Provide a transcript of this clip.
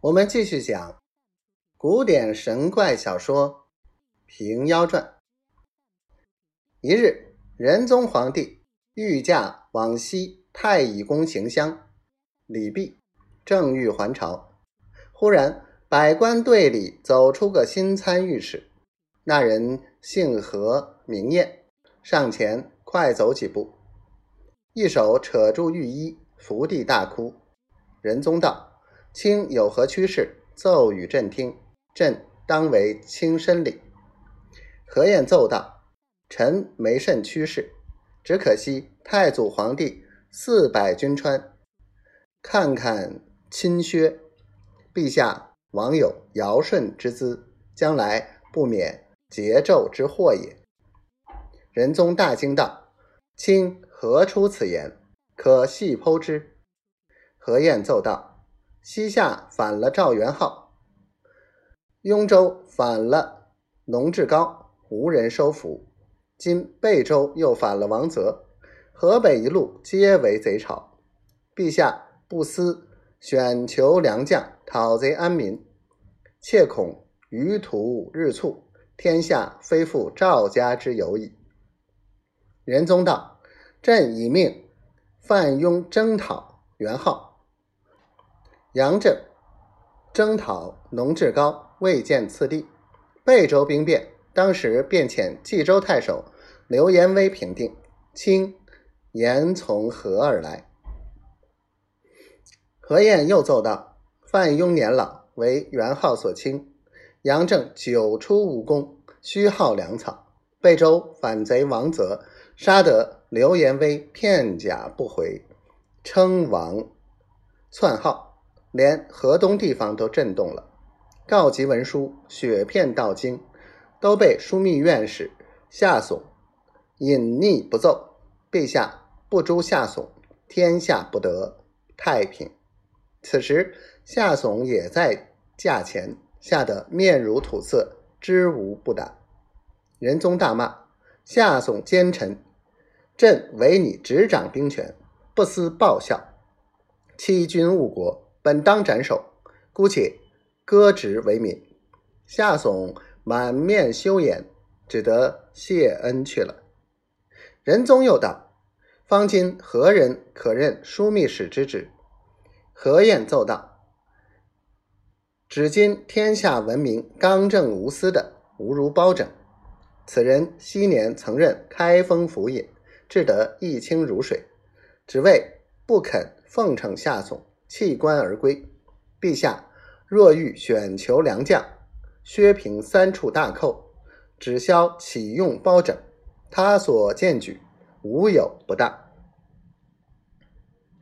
我们继续讲古典神怪小说《平妖传》。一日，仁宗皇帝御驾往西太乙宫行香，李泌，正欲还朝，忽然百官队里走出个新参御史，那人姓何名彦，上前快走几步，一手扯住御衣，伏地大哭。仁宗道。卿有何趋势？奏与朕听，朕当为卿申礼。何晏奏道：“臣没甚趋势，只可惜太祖皇帝四百军川，看看亲薛，陛下枉有尧舜之资，将来不免桀纣之祸也。”仁宗大惊道：“卿何出此言？可细剖之。”何晏奏道。西夏反了赵元昊，雍州反了农志高，无人收服。今贝州又反了王泽，河北一路皆为贼巢。陛下不思选求良将，讨贼安民，切恐余土日促，天下非复赵家之有矣。仁宗道：“朕已命范雍征讨元昊。”杨震征讨农志高，未见次第。贝州兵变，当时便遣冀州太守刘延威平定。清言从何而来？何晏又奏道：范雍年老，为元昊所轻。杨震久出无功，虚耗粮草。贝州反贼王泽，杀得刘延威片甲不回，称王篡号。连河东地方都震动了，告急文书雪片到京，都被枢密院使夏悚隐匿不奏。陛下不诛夏悚，天下不得太平。此时夏悚也在驾前，吓得面如土色，知无不答。仁宗大骂夏悚奸臣，朕唯你执掌兵权，不思报效，欺君误国。本当斩首，姑且割职为民。夏悚满面羞颜，只得谢恩去了。仁宗又道：“方今何人可任枢密使之职？”何晏奏道：“只今天下闻名刚正无私的，无如包拯。此人昔年曾任开封府尹，至得一清如水，只为不肯奉承夏悚。”弃官而归，陛下若欲选求良将，削平三处大寇，只消启用包拯，他所荐举无有不当。